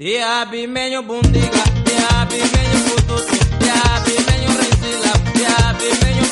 Ya bimeño bundiga, ya bimeño putusi, ya bimeño rencila, ya bimeño